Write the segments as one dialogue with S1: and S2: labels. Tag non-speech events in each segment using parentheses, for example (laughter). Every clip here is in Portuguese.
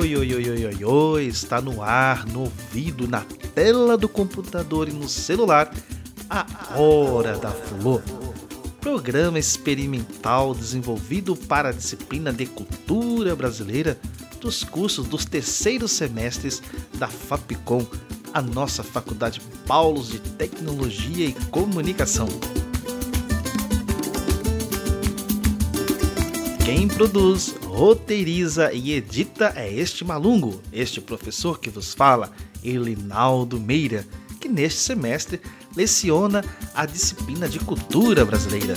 S1: Oi, oi, oi, oi, oi, oi, está no ar, no ouvido, na tela do computador e no celular, a Hora da Flor. Programa experimental desenvolvido para a disciplina de cultura brasileira dos cursos dos terceiros semestres da FAPCOM, a nossa Faculdade Paulos de Tecnologia e Comunicação. Quem produz, roteiriza e edita é este malungo, este professor que vos fala, Elinaldo Meira, que neste semestre leciona a disciplina de cultura brasileira.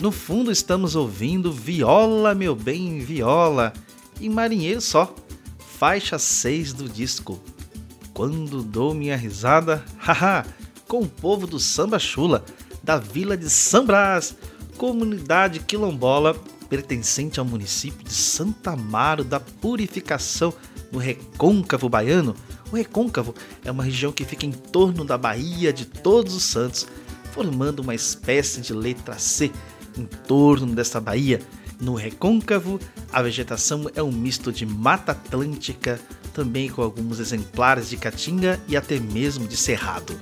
S1: No fundo estamos ouvindo Viola, meu bem, Viola, e Marinheiro Só, faixa 6 do disco. Quando dou minha risada, (laughs) haha, com o povo do Samba Chula, da vila de São Brás, comunidade quilombola pertencente ao município de Santa Amaro da Purificação, no Recôncavo Baiano. O Recôncavo é uma região que fica em torno da Baía de Todos os Santos, formando uma espécie de letra C em torno dessa baía no recôncavo, a vegetação é um misto de mata atlântica, também com alguns exemplares de caatinga e até mesmo de cerrado.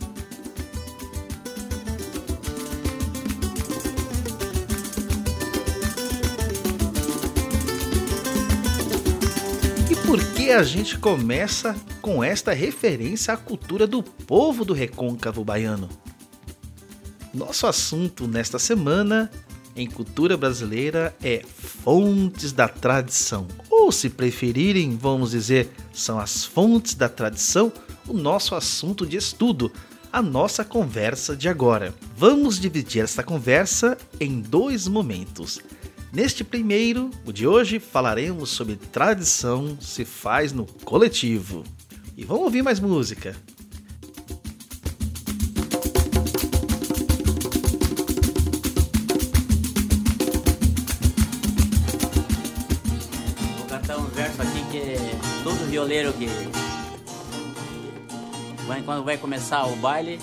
S1: E por que a gente começa com esta referência à cultura do povo do recôncavo baiano? Nosso assunto nesta semana em cultura brasileira é fontes da tradição. Ou, se preferirem, vamos dizer, são as fontes da tradição o nosso assunto de estudo, a nossa conversa de agora. Vamos dividir essa conversa em dois momentos. Neste primeiro, o de hoje, falaremos sobre tradição se faz no coletivo. E vamos ouvir mais música.
S2: Violeiro que quando vai começar o baile,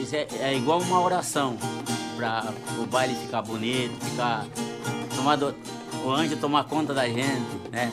S2: isso é, é igual uma oração para o baile ficar bonito, ficar tomado, o anjo tomar conta da gente, né?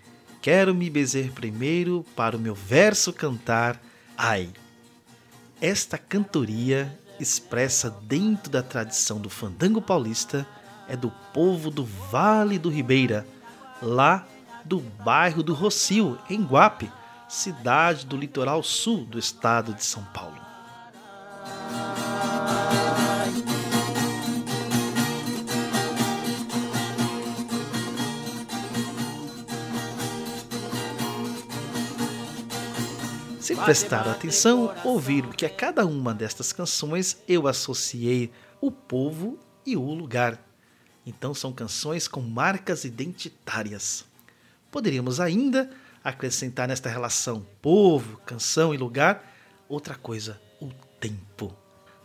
S2: quero
S1: me bezer primeiro para o meu verso cantar. Ai. Esta cantoria, expressa dentro da tradição do fandango paulista, é do povo do Vale do Ribeira, lá do bairro do Rocio, em Guape, cidade do litoral sul do estado de São Paulo. Se prestaram atenção, ouviram que a cada uma destas canções eu associei o povo e o lugar. Então são canções com marcas identitárias. Poderíamos ainda acrescentar nesta relação povo, canção e lugar outra coisa, o tempo.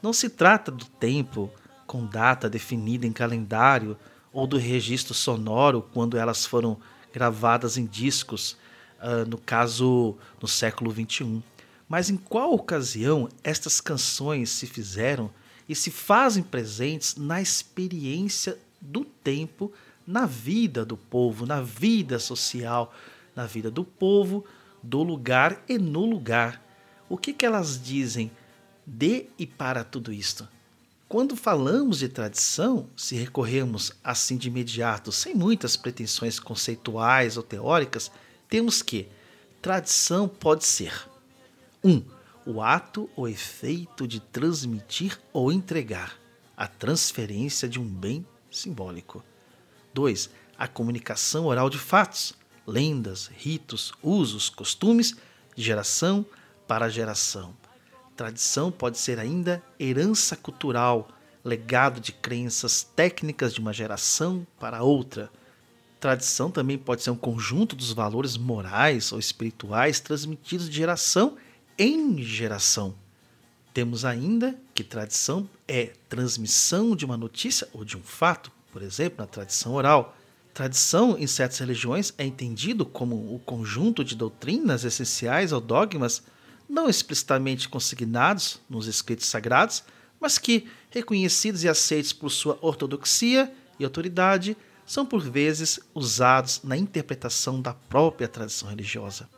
S1: Não se trata do tempo com data definida em calendário ou do registro sonoro quando elas foram gravadas em discos uh, no caso no século XXI. Mas em qual ocasião estas canções se fizeram e se fazem presentes na experiência do tempo, na vida do povo, na vida social, na vida do povo, do lugar e no lugar? O que, que elas dizem de e para tudo isto? Quando falamos de tradição, se recorrermos assim de imediato, sem muitas pretensões conceituais ou teóricas, temos que tradição pode ser 1. Um, o ato ou efeito de transmitir ou entregar, a transferência de um bem simbólico. 2. A comunicação oral de fatos, lendas, ritos, usos, costumes, de geração para geração. Tradição pode ser ainda herança cultural, legado de crenças técnicas de uma geração para outra. Tradição também pode ser um conjunto dos valores morais ou espirituais transmitidos de geração em geração. Temos ainda que tradição é transmissão de uma notícia ou de um fato, por exemplo, na tradição oral. Tradição, em certas religiões, é entendido como o conjunto de doutrinas essenciais ou dogmas não explicitamente consignados nos escritos sagrados, mas que, reconhecidos e aceitos por sua ortodoxia e autoridade, são por vezes usados na interpretação da própria tradição religiosa.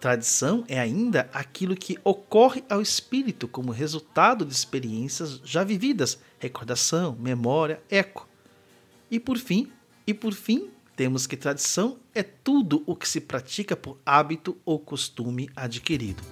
S1: Tradição é ainda aquilo que ocorre ao espírito como resultado de experiências já vividas, recordação, memória, eco. E por fim, e por fim, temos que tradição é tudo o que se pratica por hábito ou costume adquirido.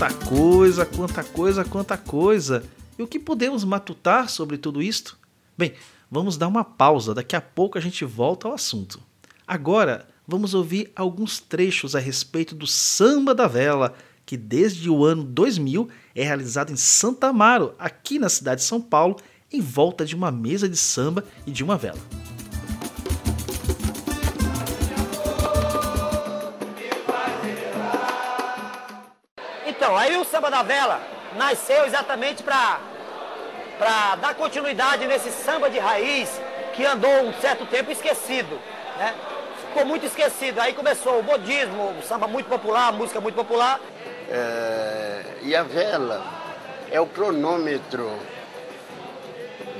S1: Quanta coisa, quanta coisa, quanta coisa. E o que podemos matutar sobre tudo isto? Bem, vamos dar uma pausa, daqui a pouco a gente volta ao assunto. Agora, vamos ouvir alguns trechos a respeito do Samba da Vela, que desde o ano 2000 é realizado em Santa Amaro, aqui na cidade de São Paulo, em volta de uma mesa de samba e de uma vela.
S3: Então, aí o Samba da Vela nasceu exatamente para dar continuidade nesse samba de raiz que andou um certo tempo esquecido, né? Ficou muito esquecido. Aí começou o modismo, o samba muito popular, música muito popular.
S4: É, e a vela é o cronômetro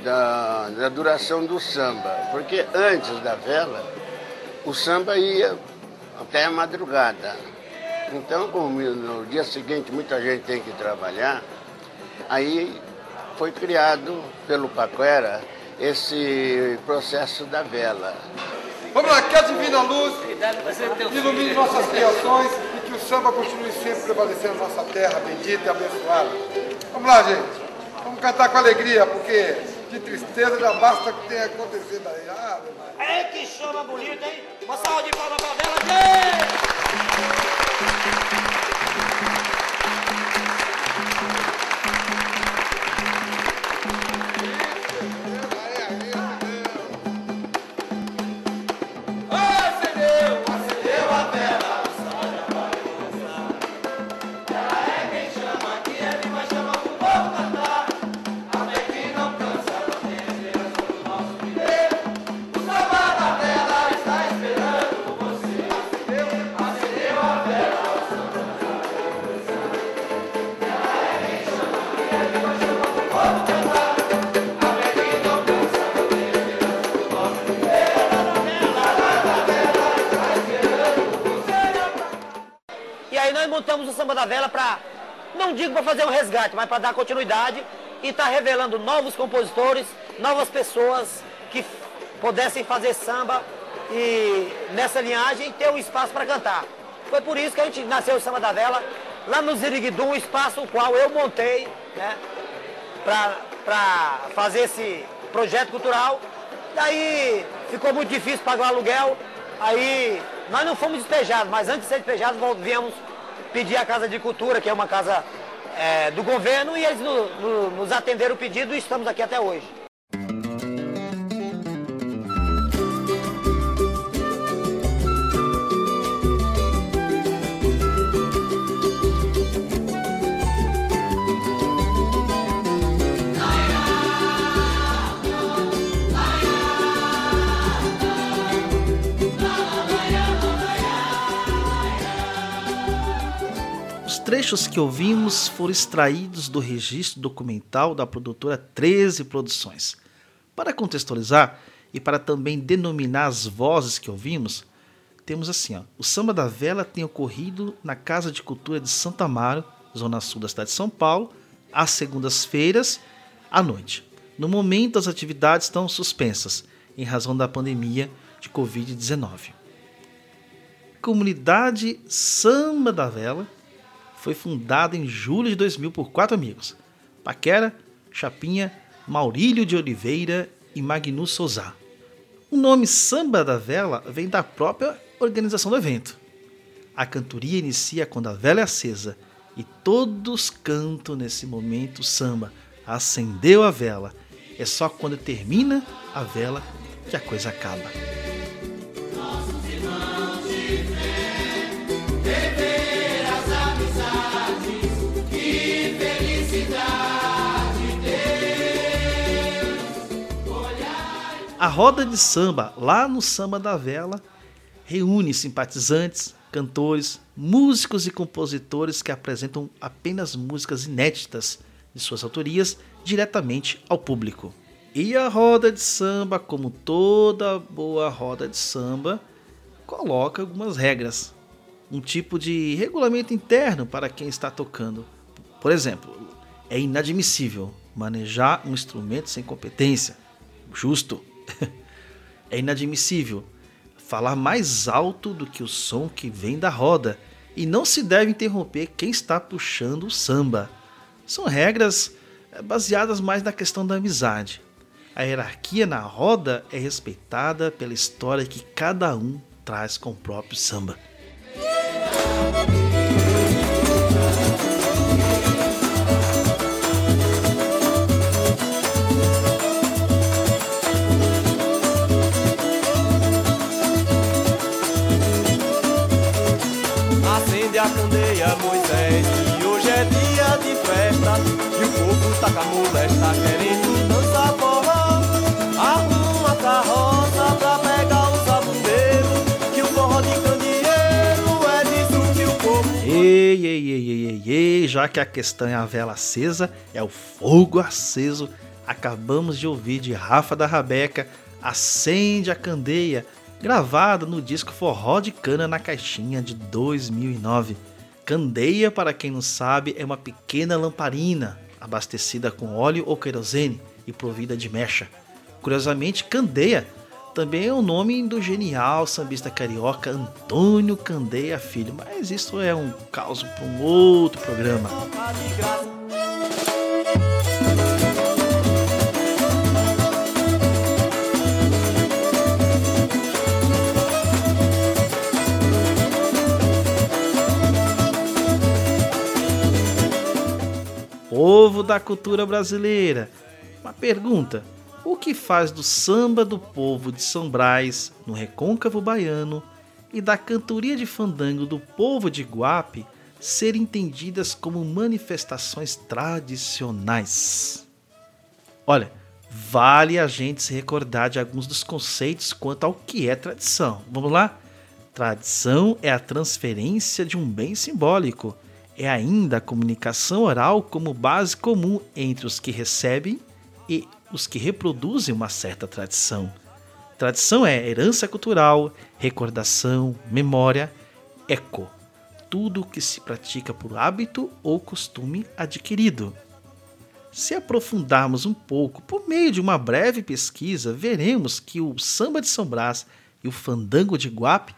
S4: da, da duração do samba, porque antes da vela o samba ia até a madrugada. Então, como no dia seguinte muita gente tem que trabalhar, aí foi criado pelo Paquera esse processo da vela.
S5: Vamos lá, que a divina luz ilumine nossas criações e que o samba continue sempre prevalecendo na nossa terra bendita e abençoada. Vamos lá, gente. Vamos cantar com alegria, porque de tristeza já basta que tenha acontecido aí. Ah,
S3: é que chama bonito, hein? Uma salva de palmas pra vela, gente! Thank you. Montamos o Samba da Vela para, não digo para fazer um resgate, mas para dar continuidade e estar tá revelando novos compositores, novas pessoas que pudessem fazer samba e nessa linhagem ter um espaço para cantar. Foi por isso que a gente nasceu o Samba da Vela, lá no Ziriguidum, um espaço o qual eu montei, né, para fazer esse projeto cultural. Daí ficou muito difícil pagar o aluguel, aí nós não fomos despejados, mas antes de ser despejados, viemos pedir à Casa de Cultura, que é uma casa é, do governo, e eles no, no, nos atenderam o pedido e estamos aqui até hoje.
S1: Trechos que ouvimos foram extraídos do registro documental da produtora 13 Produções. Para contextualizar e para também denominar as vozes que ouvimos, temos assim: ó, o Samba da Vela tem ocorrido na Casa de Cultura de Santa Amaro, zona sul da cidade de São Paulo, às segundas-feiras à noite. No momento, as atividades estão suspensas em razão da pandemia de Covid-19. Comunidade Samba da Vela foi fundada em julho de 2000 por quatro amigos: Paquera, Chapinha, Maurílio de Oliveira e Magnus Souza. O nome Samba da Vela vem da própria organização do evento. A cantoria inicia quando a vela é acesa e todos cantam nesse momento samba. Acendeu a vela. É só quando termina a vela que a coisa acaba. A roda de samba, lá no Samba da Vela, reúne simpatizantes, cantores, músicos e compositores que apresentam apenas músicas inéditas de suas autorias diretamente ao público. E a roda de samba, como toda boa roda de samba, coloca algumas regras, um tipo de regulamento interno para quem está tocando. Por exemplo, é inadmissível manejar um instrumento sem competência. Justo. É inadmissível falar mais alto do que o som que vem da roda e não se deve interromper quem está puxando o samba. São regras eh, baseadas mais na questão da amizade. A hierarquia na roda é respeitada pela história que cada um traz com o próprio samba. Já que a questão é a vela acesa, é o fogo aceso. Acabamos de ouvir de Rafa da Rabeca. Acende a candeia gravada no disco Forró de Cana na Caixinha de 2009. Candeia, para quem não sabe, é uma pequena lamparina abastecida com óleo ou querosene e provida de mecha. Curiosamente, Candeia também é o nome do genial sambista carioca Antônio Candeia Filho, mas isso é um caso para um outro programa. povo da cultura brasileira. Uma pergunta: o que faz do samba do povo de São Brás, no recôncavo baiano, e da cantoria de fandango do povo de Guape ser entendidas como manifestações tradicionais? Olha, vale a gente se recordar de alguns dos conceitos quanto ao que é tradição. Vamos lá? Tradição é a transferência de um bem simbólico é ainda a comunicação oral como base comum entre os que recebem e os que reproduzem uma certa tradição. Tradição é herança cultural, recordação, memória, eco, tudo que se pratica por hábito ou costume adquirido. Se aprofundarmos um pouco por meio de uma breve pesquisa, veremos que o samba de São Brás e o fandango de Guape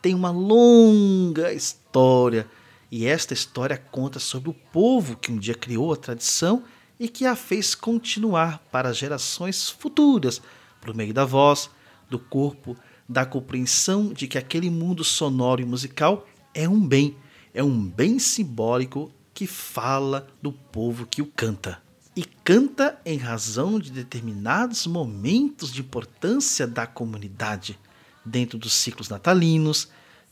S1: têm uma longa história e esta história conta sobre o povo que um dia criou a tradição e que a fez continuar para gerações futuras, por meio da voz, do corpo, da compreensão de que aquele mundo sonoro e musical é um bem, é um bem simbólico que fala do povo que o canta. E canta em razão de determinados momentos de importância da comunidade, dentro dos ciclos natalinos,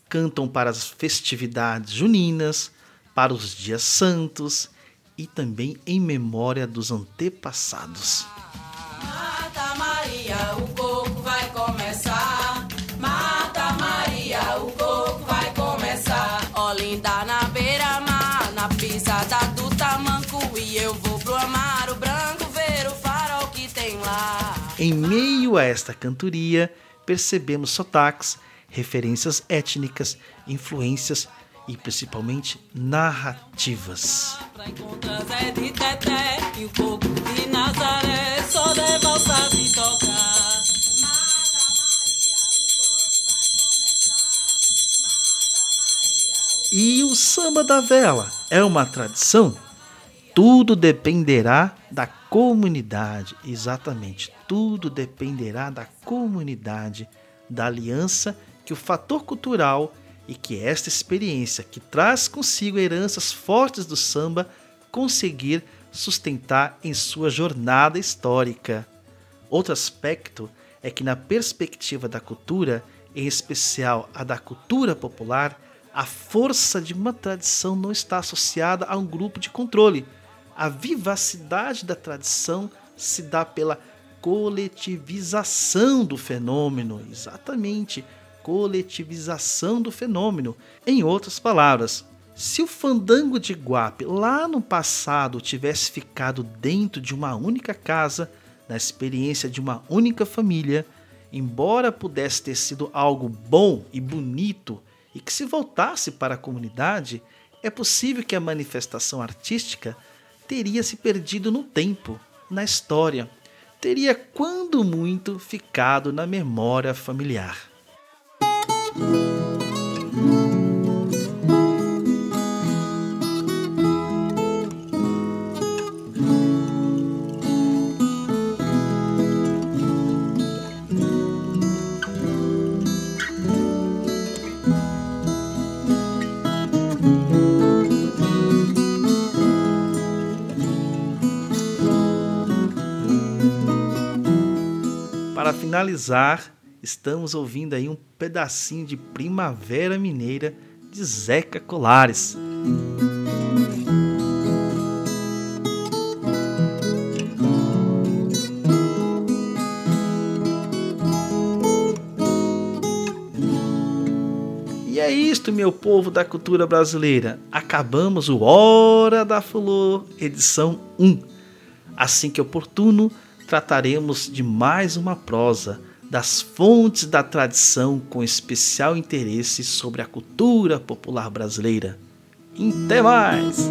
S1: cantam para as festividades juninas, para os dias santos e também em memória dos antepassados.
S6: Mata Maria, o coco vai começar. Mata Maria, o coco vai começar. Ó linda na beira-mar, na E eu vou pro Amaro Branco ver o farol que tem lá.
S1: Em meio a esta cantoria, percebemos sotaques, referências étnicas, influências e principalmente narrativas.
S6: E o
S1: samba da vela é uma tradição? Tudo dependerá da comunidade, exatamente. Tudo dependerá da comunidade, da aliança que o fator cultural e que esta experiência, que traz consigo heranças fortes do samba, conseguir sustentar em sua jornada histórica. Outro aspecto é que, na perspectiva da cultura, em especial a da cultura popular, a força de uma tradição não está associada a um grupo de controle. A vivacidade da tradição se dá pela coletivização do fenômeno, exatamente, coletivização do fenômeno. Em outras palavras, se o fandango de Guape lá no passado tivesse ficado dentro de uma única casa, na experiência de uma única família, embora pudesse ter sido algo bom e bonito e que se voltasse para a comunidade, é possível que a manifestação artística teria se perdido no tempo, na história, teria quando muito ficado na memória familiar. Finalizar, estamos ouvindo aí um pedacinho de Primavera Mineira de Zeca Colares. E é isto, meu povo da cultura brasileira. Acabamos o Hora da Flor, edição 1. Assim que oportuno, trataremos de mais uma prosa das fontes da tradição com especial interesse sobre a cultura popular brasileira. Até mais!